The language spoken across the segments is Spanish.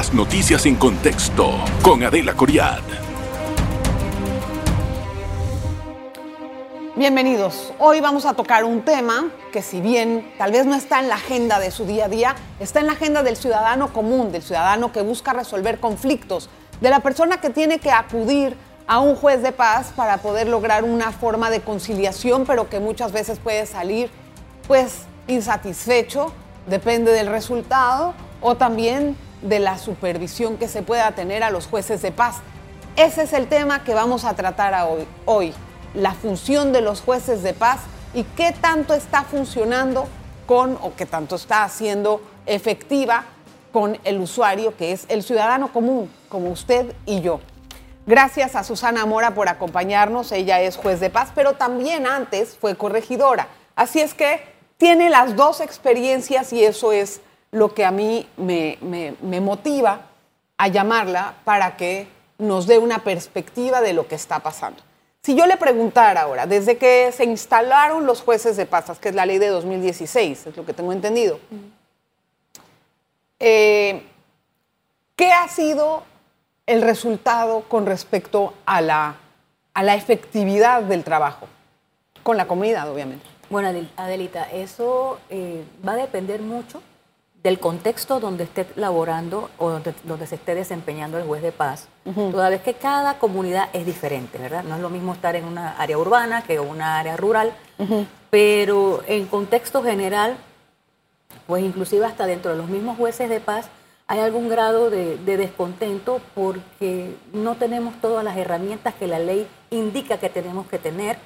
Las noticias en contexto con Adela Coriad. Bienvenidos. Hoy vamos a tocar un tema que si bien tal vez no está en la agenda de su día a día, está en la agenda del ciudadano común, del ciudadano que busca resolver conflictos, de la persona que tiene que acudir a un juez de paz para poder lograr una forma de conciliación, pero que muchas veces puede salir pues insatisfecho, depende del resultado o también de la supervisión que se pueda tener a los jueces de paz. Ese es el tema que vamos a tratar hoy, hoy, la función de los jueces de paz y qué tanto está funcionando con o qué tanto está haciendo efectiva con el usuario que es el ciudadano común, como usted y yo. Gracias a Susana Mora por acompañarnos, ella es juez de paz, pero también antes fue corregidora. Así es que tiene las dos experiencias y eso es lo que a mí me, motiva a llamarla para que nos dé una perspectiva de lo que está pasando. Si yo le preguntara ahora, desde que se instalaron los jueces de paz, que es la ley de 2016, es lo que tengo entendido, eh, ¿qué ha sido el resultado con respecto a la, a la efectividad del trabajo? Con la comunidad, obviamente. Bueno, Adelita, eso eh, va a depender mucho del contexto donde esté laborando o donde, se esté desempeñando el juez de paz, toda vez que cada comunidad es diferente, ¿verdad? No es lo mismo estar en una área urbana que en una área rural, pero en contexto general, pues inclusive hasta dentro de los mismos jueces de paz, hay algún grado de, de descontento porque no tenemos todas las herramientas que la ley indica que tenemos que tener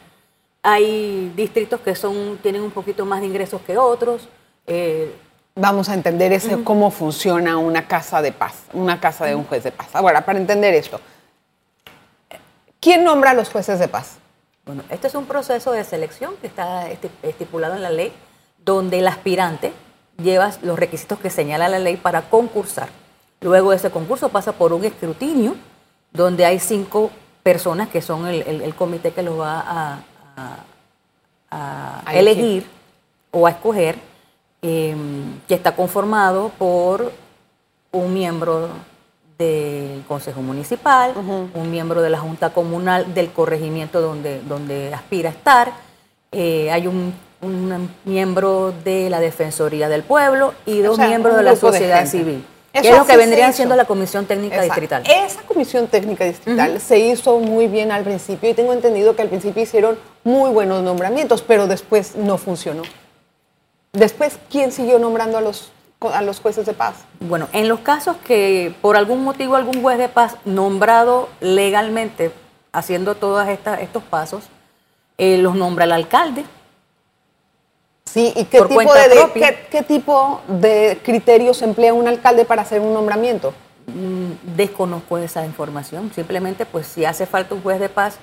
hay distritos que son, tienen un poquito más de ingresos que otros. Eh, Vamos a entender ese, cómo funciona una casa de paz, una casa de un juez de paz. Ahora, para entender esto, ¿quién nombra a los jueces de paz? Bueno, este es un proceso de selección que está estipulado en la ley, donde el aspirante lleva los requisitos que señala la ley para concursar. Luego ese concurso pasa por un escrutinio, donde hay cinco personas que son el comité que lo va a, a, elegir o a escoger, em, que está conformado por un miembro del Consejo Municipal, un miembro de la Junta Comunal del corregimiento donde, donde aspira a estar, eh, hay un, miembro de la Defensoría del Pueblo y dos miembros de la sociedad civil que es lo que vendría siendo la Comisión Técnica Distrital. Esa Comisión Técnica Distrital se hizo muy bien al principio y tengo entendido que al principio hicieron muy buenos nombramientos, pero después no funcionó. Después, ¿quién siguió nombrando a los, a los jueces de paz? Bueno, en los casos que por algún motivo algún juez de paz nombrado legalmente, haciendo todos estos pasos, eh, los nombra el alcalde, Sí, ¿y qué tipo, de, qué, tipo de criterios emplea un alcalde para hacer un nombramiento? Mm, desconozco esa información. Simplemente, pues si hace falta un juez de paz,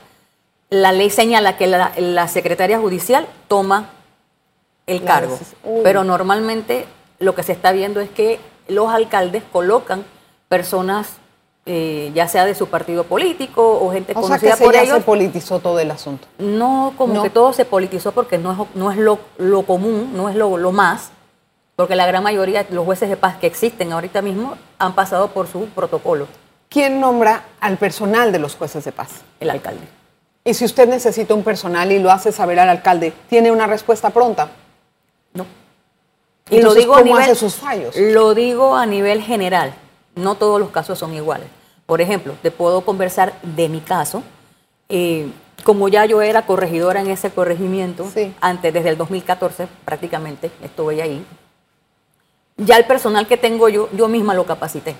la ley señala que la, la secretaria judicial toma el cargo. Pero normalmente lo que se está viendo es que los alcaldes colocan personas eh, ya sea de su partido político o gente o conocida sea que por se politizó todo el asunto. No, como que todo se politizó porque no es, no es lo, común, no es lo, lo, más, porque la gran mayoría de los jueces de paz que existen ahorita mismo han pasado por su protocolo. ¿Quién nombra al personal de los jueces de paz? El alcalde. Y si usted necesita un personal y lo hace saber al alcalde, ¿tiene una respuesta pronta? No. Y lo digo ¿cómo a nivel, hace sus fallos? Lo digo a nivel general no todos los casos son iguales. Por ejemplo, te puedo conversar de mi caso. Eh, como ya yo era corregidora en ese corregimiento, antes, desde el 2014 prácticamente, estuve ahí, ya el personal que tengo yo, yo misma lo capacité.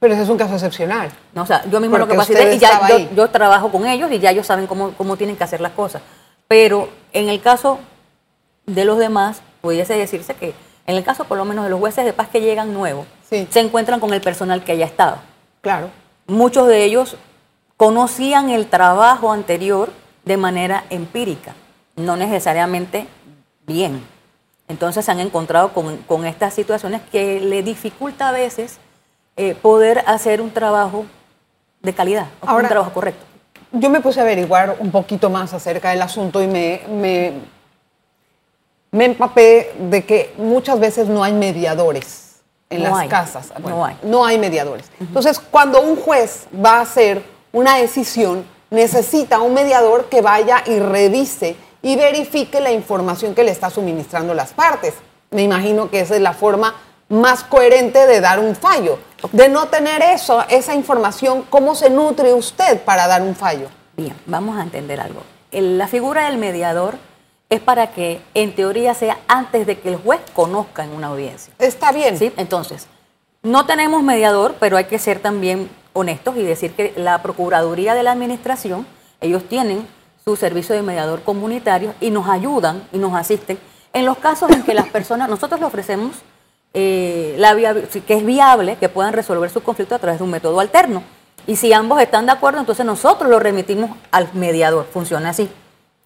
Pero ese es un caso excepcional. No, o sea, yo misma lo capacité y ya yo, trabajo con ellos y ya ellos saben cómo, cómo tienen que hacer las cosas. Pero en el caso de los demás, pudiese decirse que en el caso por lo menos de los jueces de paz que llegan nuevos, se encuentran con el personal que haya estado. Claro. Muchos de ellos conocían el trabajo anterior de manera empírica, no necesariamente bien. Entonces se han encontrado con, estas situaciones que le dificulta a veces eh, poder hacer un trabajo de calidad, un trabajo correcto. Yo me puse a averiguar un poquito más acerca del asunto y me, me, me empapé de que muchas veces no hay mediadores en No las hay. casas. No hay. No hay mediadores. Entonces, cuando un juez va a hacer una decisión, necesita un mediador que vaya y revise y verifique la información que le está suministrando las partes. Me imagino que esa es la forma más coherente de dar un fallo. De no tener eso, esa información, ¿cómo se nutre usted para dar un fallo? Bien, vamos a entender algo. El- la figura del mediador es para que, en teoría, sea antes de que el juez conozca en una audiencia. Está bien. ¿sí? Entonces, no tenemos mediador, pero hay que ser también honestos y decir que la Procuraduría de la Administración, ellos tienen su servicio de mediador comunitario y nos ayudan y nos asisten en los casos en que las personas, nosotros le ofrecemos eh, la que es viable que puedan resolver su conflicto a través de un método alterno. Y si ambos están de acuerdo, entonces nosotros lo remitimos al mediador. Funciona así.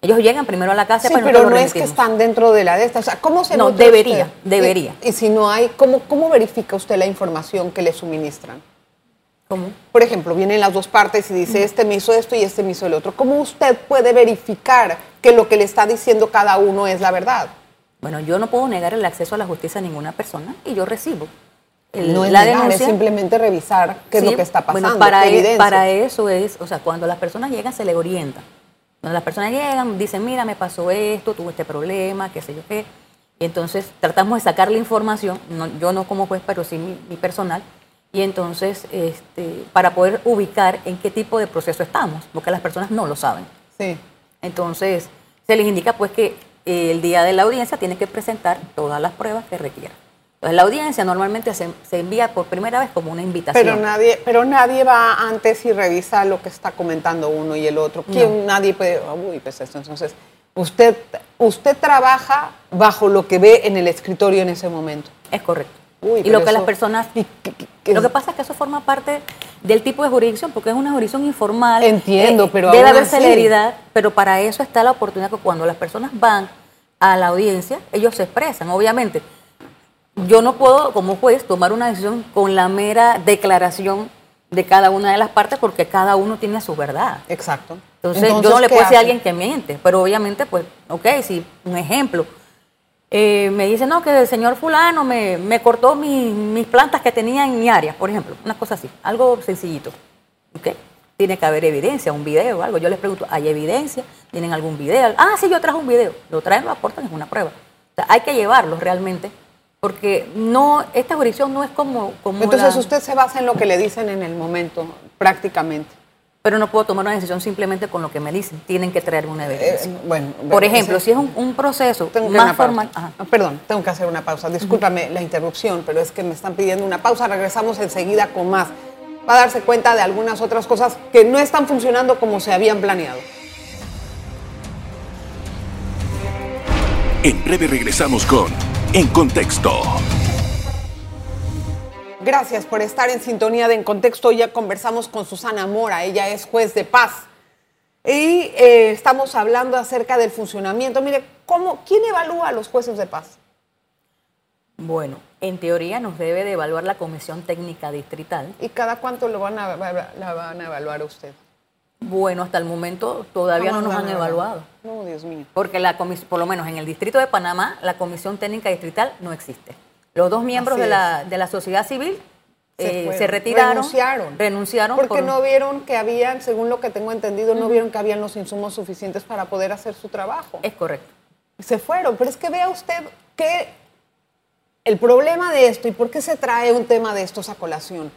Ellos llegan primero a la casa, Sí, pero no es que están dentro de la de esta. O sea, ¿cómo se No, debería, usted? debería. Y, y si no hay, ¿cómo, ¿cómo verifica usted la información que le suministran? ¿Cómo? Por ejemplo, vienen las dos partes y dice, este me hizo esto y este me hizo el otro. ¿Cómo usted puede verificar que lo que le está diciendo cada uno es la verdad? Bueno, yo no puedo negar el acceso a la justicia a ninguna persona y yo recibo el- no es la negar, es denuncia. simplemente revisar qué es lo que está pasando. Bueno, para, e- para eso es, o sea, cuando las personas llegan se les orienta. Cuando las personas llegan, dicen, mira, me pasó esto, tuve este problema, qué sé yo qué. Y entonces tratamos de sacar la información, no- yo no como juez, pero sí mi, mi personal, y entonces este, para poder ubicar en qué tipo de proceso estamos, porque las personas no lo saben. Sí. Entonces, se les indica pues que el día de la audiencia tiene que presentar todas las pruebas que requiera. Entonces, la audiencia normalmente se, se envía por primera vez como una invitación. Pero nadie, pero nadie va antes y revisa lo que está comentando uno y el otro. ¿Quién? Nadie puede. Uy, pues esto. Entonces, usted, usted trabaja bajo lo que ve en el escritorio en ese momento. Es correcto. Uy, y lo que eso- las personas... ¿Y qué- qué- Lo que pasa es que eso forma parte del tipo de jurisdicción, porque es una jurisdicción informal. Entiendo, pero Debe haber celeridad, pero para eso está la oportunidad que cuando las personas van a la audiencia, ellos se expresan. Obviamente, yo no puedo, como juez, tomar una decisión con la mera declaración de cada una de las partes, porque cada uno tiene su verdad. Exacto. Entonces, yo no le ¿qué puedo decir a alguien que miente, pero obviamente, pues, ok, si un ejemplo, eh, me dice, no, que el señor fulano me, me cortó mi- mis plantas que tenía en mi área, por ejemplo, una cosa así, algo sencillito, ok. Tiene que haber evidencia, un video o algo. Yo les pregunto, ¿hay evidencia? ¿Tienen algún video? Ah, sí, yo traje un video. Lo traen, lo aportan, es una prueba. O sea, hay que llevarlo realmente, porque no, esta jurisdicción no es como... como Entonces la- usted se basa en lo que le dicen en el momento, prácticamente. Pero no puedo tomar una decisión simplemente con lo que me dicen. Tienen que traer una evidencia. Eh, bueno, Por bueno, ejemplo, ese- si es un, un proceso Tengo que más una pausa. formal. ajá. Ah, Perdón, tengo que hacer una pausa. Discúlpame la interrupción, pero es que me están pidiendo una pausa. Regresamos enseguida con más. Va a darse cuenta de algunas otras cosas que no están funcionando como se habían planeado. En breve regresamos con En Contexto. Gracias por estar en sintonía de En Contexto. Hoy Ya conversamos con Susana Mora, ella es juez de paz. Y eh, estamos hablando acerca del funcionamiento. Mire, ¿cómo, ¿quién evalúa a los jueces de paz? Bueno, en teoría nos debe de evaluar la Comisión Técnica Distrital. ¿Y cada cuánto lo van a, la van a evaluar a usted? Bueno, hasta el momento todavía no nos han evaluado. No, Dios mío. Porque la comis- por lo menos en el Distrito de Panamá, la Comisión Técnica Distrital no existe. Los dos miembros de la, de la sociedad civil Se eh, se retiraron. renunciaron. Renunciaron. Porque por- no vieron que habían, según lo que tengo entendido, no vieron que habían los insumos suficientes para poder hacer su trabajo. Es correcto. Se fueron. Pero es que vea usted que el problema de esto y por qué se trae un tema de estos a colación.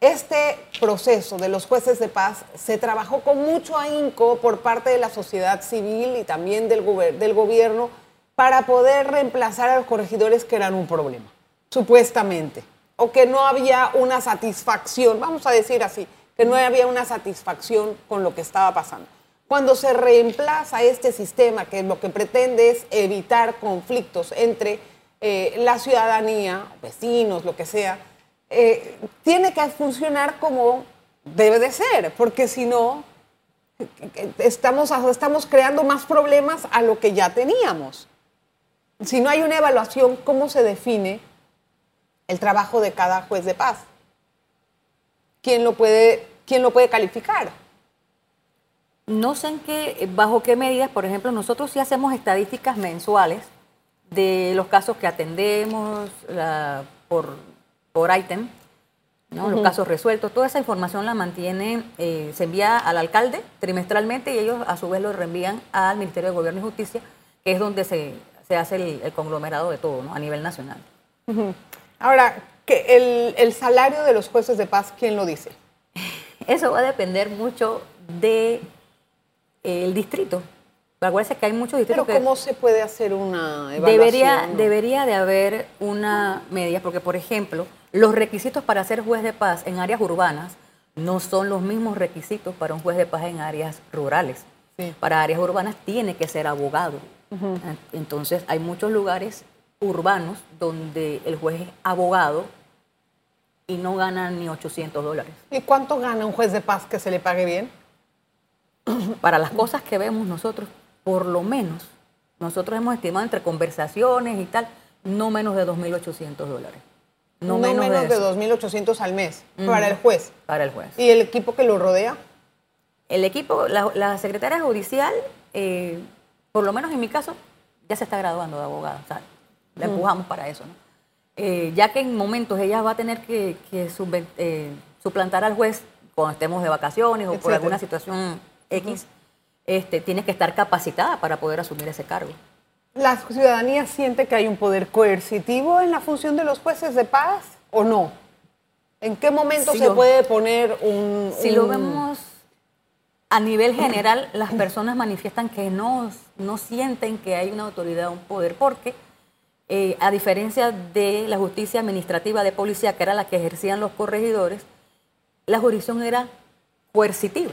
Este proceso de los jueces de paz se trabajó con mucho ahínco por parte de la sociedad civil y también del, gobierno para poder reemplazar a los corregidores que eran un problema, supuestamente, o que no había una satisfacción, vamos a decir así, que no había una satisfacción con lo que estaba pasando. Cuando se reemplaza este sistema, que lo que pretende es evitar conflictos entre eh, la ciudadanía, vecinos, lo que sea, eh, tiene que funcionar como debe de ser, porque si no, estamos, estamos creando más problemas a lo que ya teníamos. Si no hay una evaluación, ¿cómo se define el trabajo de cada juez de paz? ¿Quién lo puede, quién lo puede calificar? No sé en qué, bajo qué medidas, por ejemplo, nosotros sí hacemos estadísticas mensuales de los casos que atendemos la- por por ítem, ¿no? los casos resueltos. Toda esa información la mantiene, eh, se envía al alcalde trimestralmente y ellos a su vez lo reenvían al Ministerio de Gobierno y Justicia, que es donde se, se hace el, el conglomerado de todo, ¿no? a nivel nacional. Ahora, que el, el salario de los jueces de paz, ¿quién lo dice? Eso va a depender mucho de eh, el distrito. Acuérdense que hay muchos Pero distritos que ¿cómo se puede hacer una evaluación? debería, debería de haber una medida, porque por ejemplo, los requisitos para ser juez de paz en áreas urbanas no son los mismos requisitos para un juez de paz en áreas rurales. Sí. Para áreas urbanas tiene que ser abogado. Entonces hay muchos lugares urbanos donde el juez es abogado y no gana ni 800 dólares. ¿Y cuánto gana un juez de paz que se le pague bien? Para las cosas que vemos nosotros, por lo menos, nosotros hemos estimado entre conversaciones y tal, no menos de 2.800 dólares. No, menos, de, eso 2.800 al mes para el juez. para el juez. ¿Y el equipo que lo rodea? El equipo, la, la secretaria judicial, eh, por lo menos en mi caso, ya se está graduando de abogada. O sea, la empujamos para eso, ¿no? Eh, ya que en momentos ella va a tener que, eh, suplantar al juez cuando estemos de vacaciones o por alguna situación X, este, tiene que estar capacitada para poder asumir ese cargo. ¿La ciudadanía siente que hay un poder coercitivo en la función de los jueces de paz o no? ¿En qué momento Si se lo- puede poner un... Si lo vemos a nivel general, las personas manifiestan que no, no sienten que hay una autoridad, un poder, porque eh, a diferencia de la justicia administrativa de policía, que era la que ejercían los corregidores, la jurisdicción era coercitiva.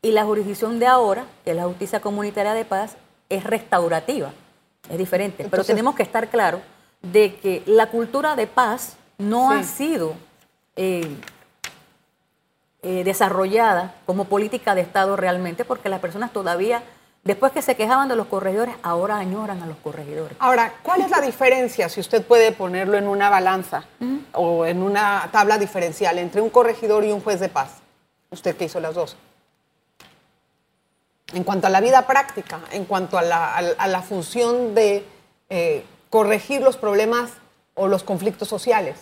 Y la jurisdicción de ahora, que es la justicia comunitaria de paz, es restaurativa. Es diferente. Pero tenemos que estar claros de que la cultura de paz no Sí. ha sido eh, eh, desarrollada como política de Estado realmente, porque las personas todavía, después que se quejaban de los corregidores, ahora añoran a los corregidores. Ahora, ¿cuál es la diferencia, si usted puede ponerlo en una balanza o en una tabla diferencial entre un corregidor y un juez de paz? Usted que hizo las dos. En cuanto a la vida práctica, en cuanto a la, a la- a la función de eh, corregir los problemas o los conflictos sociales.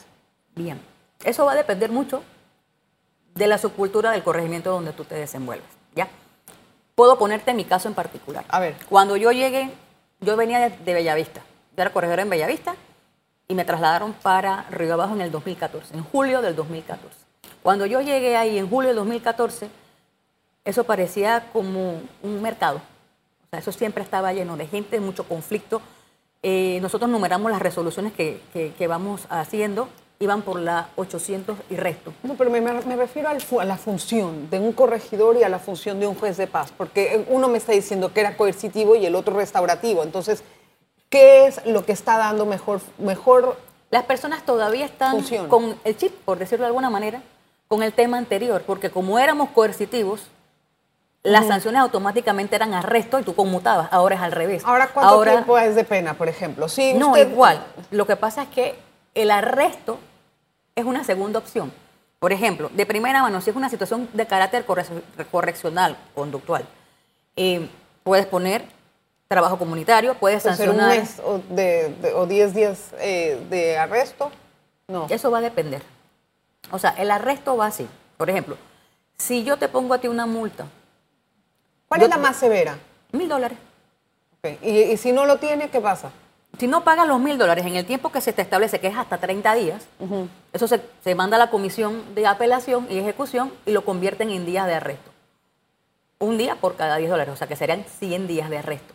Bien, eso va a depender mucho de la subcultura del corregimiento donde tú te desenvuelves. ¿ya? Puedo ponerte mi caso en particular. A ver. Cuando yo llegué, yo venía de, de Bellavista. Yo era corregidora en Bellavista y me trasladaron para Río Abajo en el 2014, en julio del 2014. Cuando yo llegué ahí en julio del 2014, eso parecía como un mercado. O sea, eso siempre estaba lleno de gente, mucho conflicto. Eh, nosotros numeramos las resoluciones que, que- que vamos haciendo, iban por la 800 y resto. No, pero me, refiero al a la función de un corregidor y a la función de un juez de paz, porque uno me está diciendo que era coercitivo y el otro restaurativo. Entonces, ¿qué es lo que está dando mejor, mejor Las personas todavía están con el chip, por decirlo de alguna manera, con el tema anterior, porque como éramos coercitivos, las sanciones automáticamente eran arresto y tú conmutabas. Ahora es al revés. Ahora, ¿cuánto Ahora- tiempo es de pena, por ejemplo? Si No, usted- igual. Lo que pasa es que el arresto es una segunda opción. Por ejemplo, de primera mano, si es una situación de carácter corre- correccional, conductual, eh, puedes poner trabajo comunitario, puedes puede ser un sancionar. mes o, de, de- o 10 días eh, de arresto. No. Eso va a depender. O sea, el arresto va así. Por ejemplo, si yo te pongo a ti una multa, ¿Cuál yo es la más severa? mil dólares. Y, y si no lo tiene, ¿qué pasa? Si no pagas los mil dólares en el tiempo que se te establece, que es hasta 30 días, eso se, se manda a la comisión de apelación y ejecución y lo convierten en días de arresto. Un día por cada 10 dólares, o sea que serían 100 días de arresto.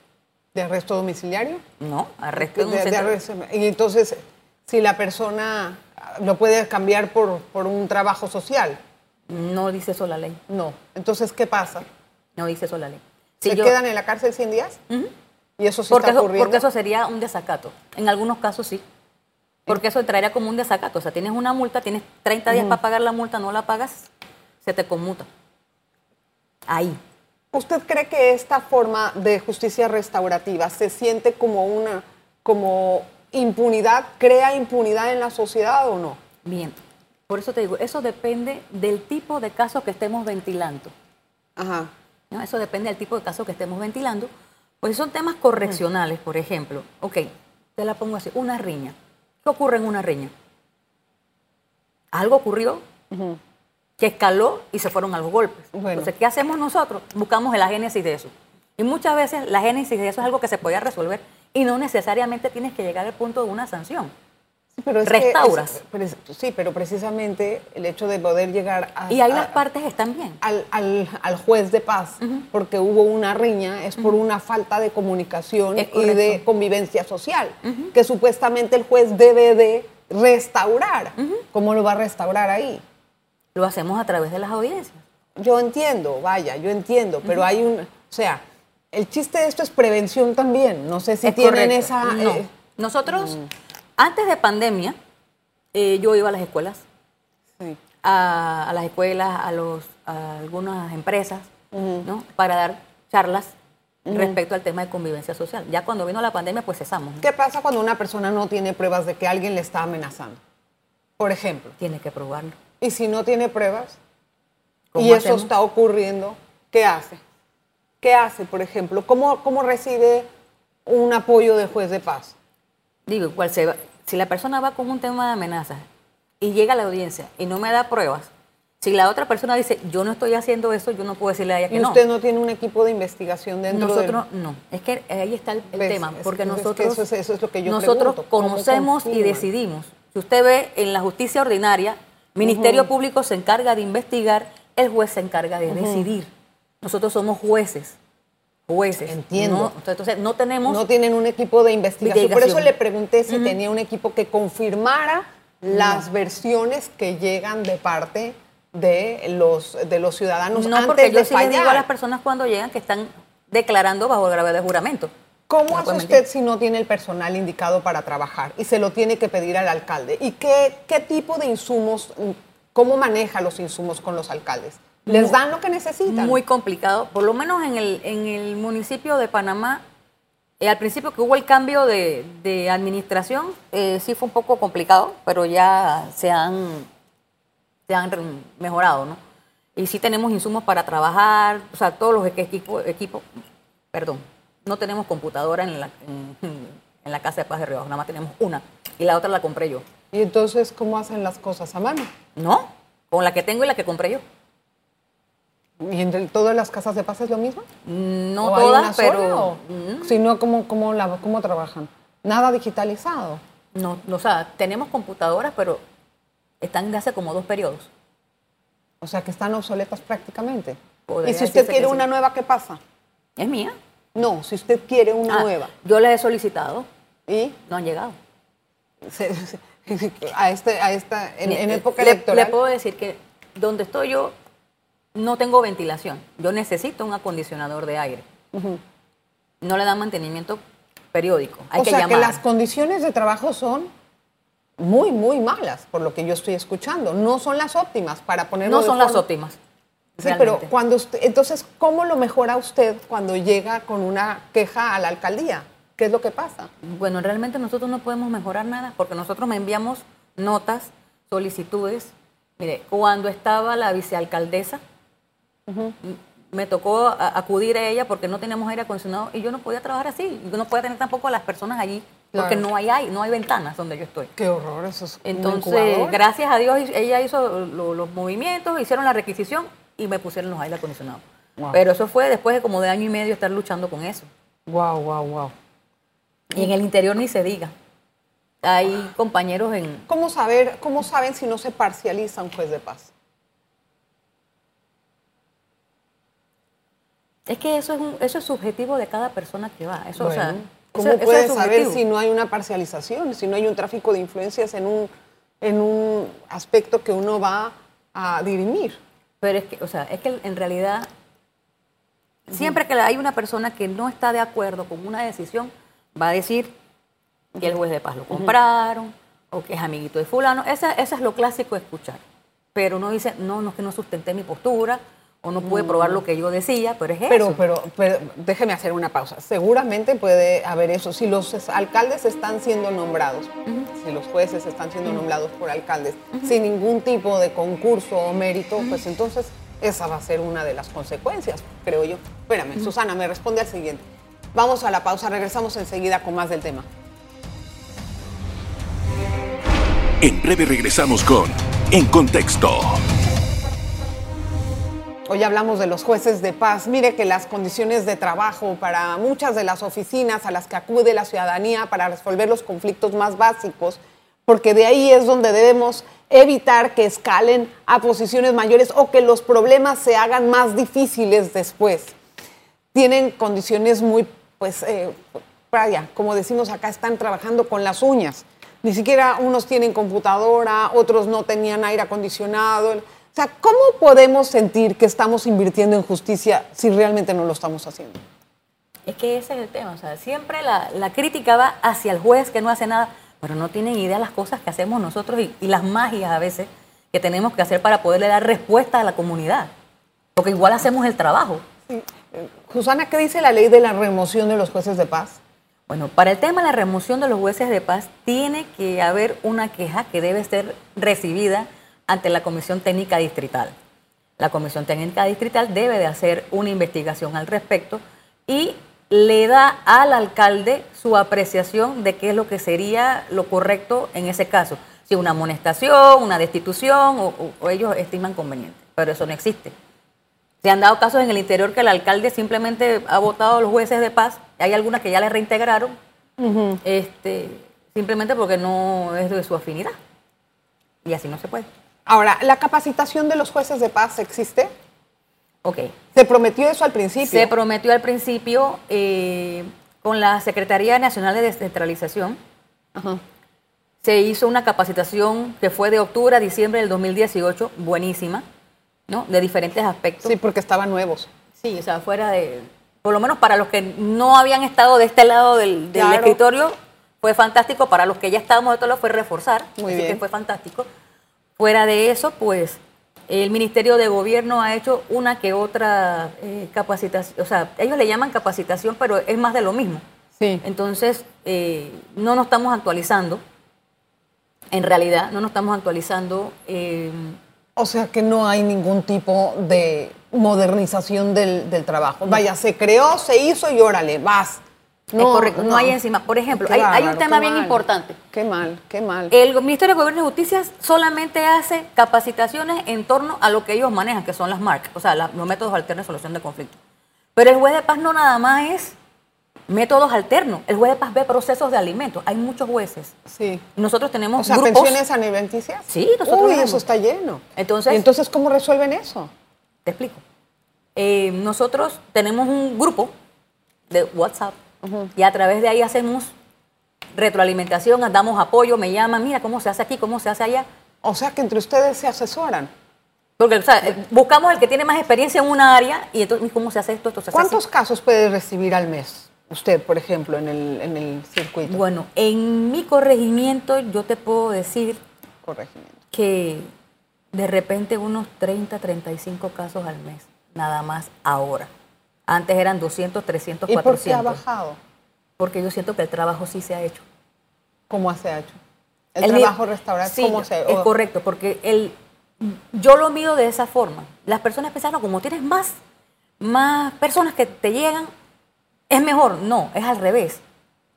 ¿De arresto domiciliario? No, arresto en un De- de centro- arresto. Y entonces, si la persona lo puede cambiar por, por un trabajo social, No dice eso la ley. no. Entonces, ¿qué pasa? No dice eso la ley. Si ¿Se yo- quedan en la cárcel 100 días? Y eso sí porque, está eso, ocurriendo. porque eso sería un desacato. En algunos casos sí. Porque eso entraría como un desacato. O sea, tienes una multa, tienes 30 días para pagar la multa, no la pagas, se te conmuta. Ahí. ¿Usted cree que esta forma de justicia restaurativa se siente como una como impunidad, crea impunidad en la sociedad o no? Bien. Por eso te digo, eso depende del tipo de caso que estemos ventilando. Ajá. ¿No? Eso depende del tipo de caso que estemos ventilando. Pues si son temas correccionales, por ejemplo. Ok, te la pongo así, una riña. ¿Qué ocurre en una riña? algo ocurrió que escaló y se fueron a los golpes. Bueno. Entonces, ¿qué hacemos nosotros? Buscamos la génesis de eso. Y muchas veces la génesis de eso es algo que se podía resolver y no necesariamente tienes que llegar al punto de una sanción. Pero que Restauras. es- pero es- sí, pero precisamente el hecho de poder llegar a, Y ahí a- las partes están bien. al, al- al juez de paz porque hubo una riña es por una falta de comunicación y de convivencia social que supuestamente el juez debe de restaurar. ¿Cómo lo va a restaurar ahí? Lo hacemos a través de las audiencias. Yo entiendo, vaya, yo entiendo, pero hay un, o sea, el chiste de esto es prevención también. No sé si Es tienen correcto. esa. No. eh, Nosotros, antes de pandemia, eh, yo iba a las escuelas, sí. a, a las escuelas, a, los, a algunas empresas, ¿no? Para dar charlas respecto al tema de convivencia social. Ya cuando vino la pandemia, pues cesamos. ¿no? ¿Qué pasa cuando una persona no tiene pruebas de que alguien le está amenazando? Por ejemplo. Tiene que probarlo. Y si no tiene pruebas ¿Cómo y eso hacemos? está ocurriendo, ¿qué hace? ¿Qué hace, por ejemplo? ¿Cómo, cómo recibe un apoyo del juez de paz? Digo, igual se va- si la persona va con un tema de amenazas y llega a la audiencia y no me da pruebas, si la otra persona dice, yo no estoy haciendo eso, yo no puedo decirle a ella que Y no. usted no tiene un equipo de investigación dentro Nosotros del... no, es que ahí está el, tema, Es porque que- es que nosotros, eso es- eso es lo que yo nosotros pregunto, ¿cómo conocemos y decidimos. Si usted ve en la justicia ordinaria, Ministerio Público se encarga de investigar, el juez se encarga de decidir. Nosotros somos jueces, jueces. Entiendo. No- entonces no tenemos No tienen un equipo de investigación. Por eso le pregunté si tenía un equipo que confirmara las versiones que llegan de parte de los, de los ciudadanos No, antes porque yo de sí les digo a las personas cuando llegan que están declarando bajo grave de juramento. ¿Cómo hace usted mentir. si no tiene el personal indicado para trabajar y se lo tiene que pedir al alcalde? ¿Y qué, qué tipo de insumos, cómo maneja los insumos con los alcaldes? ¿Les dan lo que necesitan? Muy complicado, por lo menos en el, en el municipio de Panamá, eh, al principio que hubo el cambio de, de administración, eh, sí fue un poco complicado, pero ya se han, se han mejorado, ¿no? Y sí tenemos insumos para trabajar, o sea, todos los equipos, equipo, perdón, no tenemos computadora en la, en, en la Casa de Paz de Río, nada más tenemos una, y la otra la compré yo. ¿Y entonces cómo hacen las cosas a mano? ¿No? Con la que tengo y la que compré yo. ¿Y entre todas las casas de paz es lo mismo? No ¿O hay una todas, pero... o- Si no, ¿cómo, cómo, la- ¿cómo trabajan? Nada digitalizado. No, no, o sea, tenemos computadoras, pero están de hace como dos periodos. O sea, que están obsoletas prácticamente. Podría ¿Y si usted quiere sí. una nueva, qué pasa? ¿Es mía? No, si usted quiere una Ah, nueva. Yo las he solicitado, ¿Y? no han llegado. Se- se- a, este, a esta, en, en época le, electoral. le puedo decir que donde estoy yo no tengo ventilación. Yo necesito un acondicionador de aire. No le dan mantenimiento periódico. Hay o que sea llamar. que las condiciones de trabajo son muy, muy malas, por lo que yo estoy escuchando. No son las óptimas para ponerlo no son las óptimas. Sí, pero cuando usted, entonces, ¿cómo lo mejora usted cuando llega con una queja a la alcaldía? ¿Qué es lo que pasa? Bueno, realmente nosotros no podemos mejorar nada porque nosotros me enviamos notas, solicitudes. Mire, cuando estaba la vicealcaldesa, me tocó a- acudir a ella porque no teníamos aire acondicionado y yo no podía trabajar así. Yo no podía tener tampoco a las personas allí porque no hay, no hay ventanas donde yo estoy. Qué horror, eso es Entonces, gracias a Dios, ella hizo lo- los movimientos, hicieron la requisición y me pusieron los aire acondicionados. Wow. Pero eso fue después de como de año y medio estar luchando con eso. Wow, wow, wow. Y en el interior ni se diga. Hay compañeros en... ¿Cómo, saber, ¿Cómo saben si no se parcializa un juez de paz? Es que eso es, un- eso es subjetivo de cada persona que va. Eso, o sea, Bueno, eso- ¿Cómo eso es puede saber si no hay una parcialización, si no hay un tráfico de influencias en un, en un aspecto que uno va a dirimir? Pero es que, o sea, es que en realidad, siempre que hay una persona que no está de acuerdo con una decisión, va a decir que el juez de paz lo compraron o que es amiguito de fulano. Esa, eso es lo clásico de escuchar. Pero uno dice, no, no es que no sustenté mi postura o no pude probar lo que yo decía, pero es eso. Pero, pero, pero déjeme hacer una pausa. Seguramente puede haber eso. Si los es- alcaldes están siendo nombrados, si los jueces están siendo nombrados por alcaldes, sin ningún tipo de concurso o mérito, pues entonces esa va a ser una de las consecuencias, creo yo. Espérame, Susana, me responde al siguiente. Vamos a la pausa, regresamos enseguida con más del tema. En breve regresamos con en contexto. Hoy hablamos de los jueces de paz. Mire que las condiciones de trabajo para muchas de las oficinas a las que acude la ciudadanía para resolver los conflictos más básicos, porque de ahí es donde debemos evitar que escalen a posiciones mayores o que los problemas se hagan más difíciles después. Tienen condiciones muy, pues, eh, como decimos acá, están trabajando con las uñas. Ni siquiera unos tienen computadora, otros no tenían aire acondicionado o sea, ¿cómo podemos sentir que estamos invirtiendo en justicia si realmente no lo estamos haciendo? Es que ese es el tema, o sea, siempre la, crítica va hacia el juez que no hace nada, pero no tienen idea de las cosas que hacemos nosotros y, las magias a veces que tenemos que hacer para poderle dar respuesta a la comunidad, porque igual hacemos el trabajo. Susana, ¿qué dice la ley de la remoción de los jueces de paz? Bueno, para el tema de la remoción de los jueces de paz tiene que haber una queja que debe ser recibida ante la Comisión Técnica Distrital. La Comisión Técnica Distrital debe de hacer una investigación al respecto y le da al alcalde su apreciación de qué es lo que sería lo correcto en ese caso. Si una amonestación, una destitución o, ellos estiman conveniente. Pero eso no existe. Se han dado casos en el interior que el alcalde simplemente ha votado a los jueces de paz. Hay algunas que ya le reintegraron, este, simplemente porque no es de su afinidad. Y así no se puede. Ahora, ¿la capacitación de los jueces de paz existe? Ok. ¿Se prometió eso al principio? Se prometió al principio eh, con la Secretaría Nacional de Descentralización. Se hizo una capacitación que fue de octubre a diciembre del 2018, buenísima, ¿no? De diferentes aspectos. Sí, porque estaban nuevos. Sí, o sea, fuera de... Por lo menos para los que no habían estado de este lado del, escritorio, fue fantástico. Para los que ya estábamos de otro lado, fue reforzar. Muy así que fue fantástico. Fuera de eso, pues el Ministerio de Gobierno ha hecho una que otra eh, capacitación, o sea, ellos le llaman capacitación, pero es más de lo mismo. Sí. Entonces, eh, no nos estamos actualizando, en realidad, no nos estamos actualizando. Eh, o sea que no hay ningún tipo de modernización del, del trabajo. Vaya, se creó, se hizo y órale, vas. No, no. hay encima. Por ejemplo, hay, un tema bien importante. Qué mal, qué mal. El Ministerio de Gobierno y Justicia solamente hace capacitaciones en torno a lo que ellos manejan, que son las MARC, o sea, los métodos alternos de solución de conflictos. Pero el juez de paz no nada más es métodos alternos. El juez de paz ve procesos de alimentos. Hay muchos jueces. Sí. Nosotros tenemos o sea, grupos. pensiones alimenticias. Sí, nosotros. Uy, eso está lleno. Entonces. entonces cómo resuelven eso? Te explico. Eh, nosotros tenemos un grupo de WhatsApp y a través de ahí hacemos retroalimentación, damos apoyo, me llaman, mira cómo se hace aquí, cómo se hace allá. O sea que entre ustedes se asesoran. Porque buscamos el que tiene más experiencia en una área y entonces, ¿cómo se hace esto? esto se ¿Cuántos casos puede recibir al mes usted, por ejemplo, en el, en el circuito? Bueno, en mi corregimiento yo te puedo decir que de repente unos 30, 35 casos al mes, nada más ahora. Antes eran 200, 300, 400. ¿Y por qué ha bajado? Porque yo siento que el trabajo sí se ha hecho. ¿Cómo se ha hecho? El, trabajo restaurante, ¿cómo se Es correcto, porque el, yo lo mido de esa forma. Las personas pensaron, como tienes más, más personas que te llegan, es mejor. No, es al revés.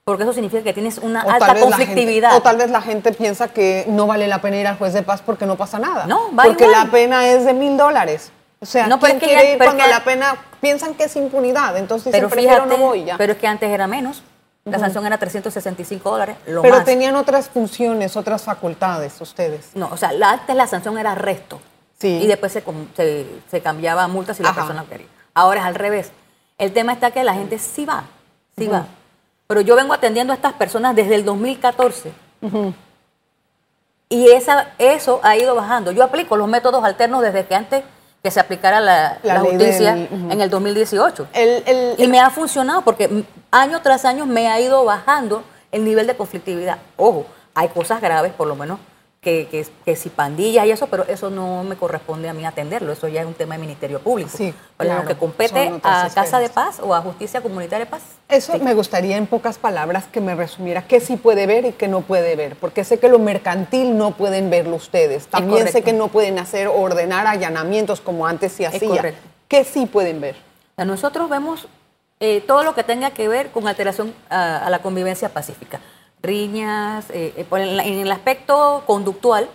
Porque eso significa que tienes una alta conflictividad. o tal vez la gente piensa que no vale la pena ir al juez de paz porque no pasa nada. No, va Porque la pena es de mil dólares. O sea, no, ¿quién quiere ir cuando la pena piensan que es impunidad? Entonces pero fíjate, no voy ya. Pero es que antes era menos. La sanción era 365 dólares, lo Pero tenían otras funciones, otras facultades ustedes. No, o sea, antes la sanción era arresto. Sí. Y después se, se, cambiaba a multa si la persona quería. Ahora es al revés. El tema está que la gente sí va, sí va. Pero yo vengo atendiendo a estas personas desde el 2014. Y esa, eso ha ido bajando. Yo aplico los métodos alternos desde que antes que se aplicara la, justicia en el 2018. y me ha funcionado porque año tras año me ha ido bajando el nivel de conflictividad. Ojo, hay cosas graves, por lo menos, que, que, si pandillas y eso, pero eso no me corresponde a mí atenderlo, eso ya es un tema de Ministerio Público. Sí, lo que compete a Casa de Paz o a Justicia Comunitaria de Paz. Eso me gustaría en pocas palabras que me resumiera qué sí puede ver y qué no puede ver, porque sé que lo mercantil no pueden verlo ustedes, también sé que no pueden hacer ordenar allanamientos como antes se hacía. ¿Qué sí pueden ver? nosotros vemos eh, todo lo que tenga que ver con alteración a la convivencia pacífica riñas, eh, eh, en, el aspecto conductual,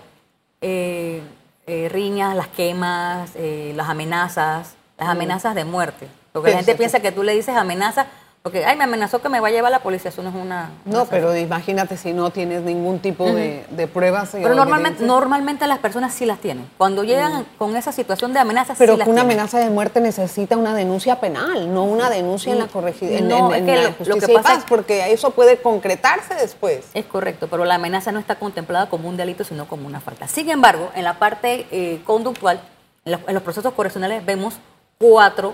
eh, eh, riñas, las quemas, eh, las amenazas, las amenazas de muerte. Porque la gente sí, piensa sí. que tú le dices amenaza, porque, ay, me amenazó que me va a llevar la policía, eso no es una... No, una- pero imagínate si no tienes ningún tipo de, de pruebas. Pero normalmente, normalmente las personas sí las tienen. Cuando llegan con esa situación de amenaza, Pero sí las una tienen. amenaza de muerte necesita una denuncia penal, no una denuncia en la corregida, en, No, en- es en que la lo- lo justicia que y pasa paz, es- porque eso puede concretarse después. Es correcto, pero la amenaza no está contemplada como un delito, sino como una falta. Sin embargo, en la parte eh, conductual, en los, en los procesos correccionales, vemos cuatro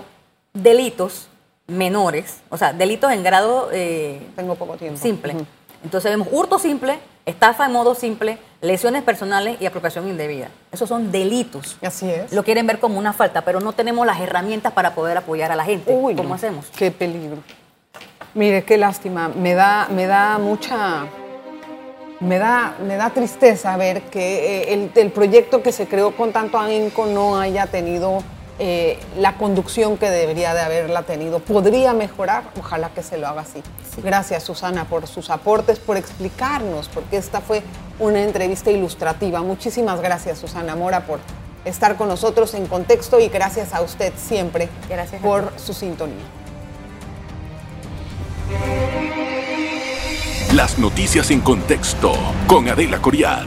delitos menores, o sea, delitos en grado eh, Tengo poco tiempo. simple. Entonces vemos hurto simple, estafa en modo simple, lesiones personales y apropiación indebida. Esos son delitos. Así es. Lo quieren ver como una falta, pero no tenemos las herramientas para poder apoyar a la gente. Uy, ¿Cómo no. hacemos? Qué peligro. Mire, qué lástima. Me da, me da mucha. Me da, me da tristeza ver que eh, el, el proyecto que se creó con tanto ahínco no haya tenido eh, la conducción que debería de haberla tenido. Podría mejorar, ojalá que se lo haga así. Gracias, Susana, por sus aportes, por explicarnos, porque esta fue una entrevista ilustrativa. Muchísimas gracias, Susana Mora, por estar con nosotros en contexto y gracias a usted siempre Gracias por su sintonía. Las noticias en contexto con Adela Coriad.